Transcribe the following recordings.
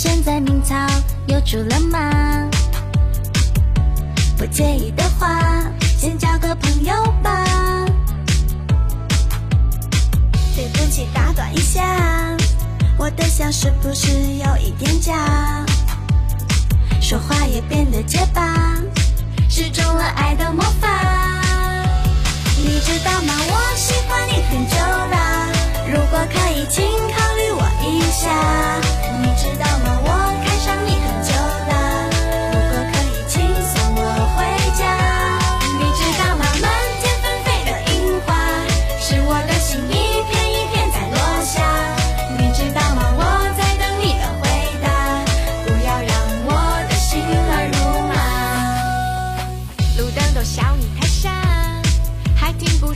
现在名草又出了吗？不介意的话，先交个朋友吧。对不起，打断一下，我的笑是不是有一点假？说话也变得结巴，是中了爱的魔法。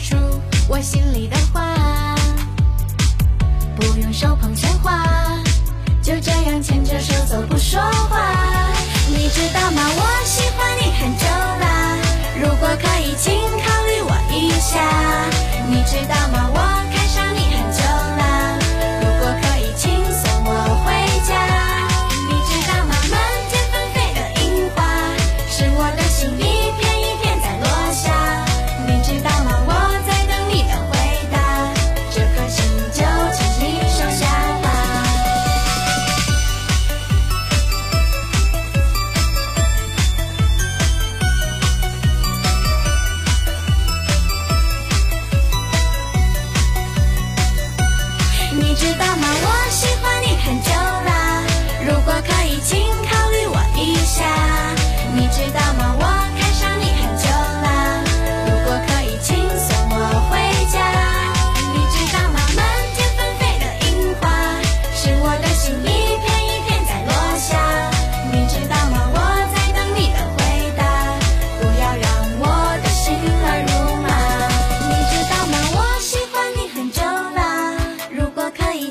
出我心里的话，不用手捧鲜花，就这样牵着手走。不说话，你知道吗？我喜欢你很久啦。如果可以，请考虑我一下。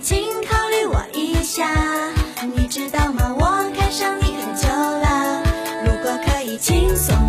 请考虑我一下。你知道吗？我看上你很久了。如果可以，轻松。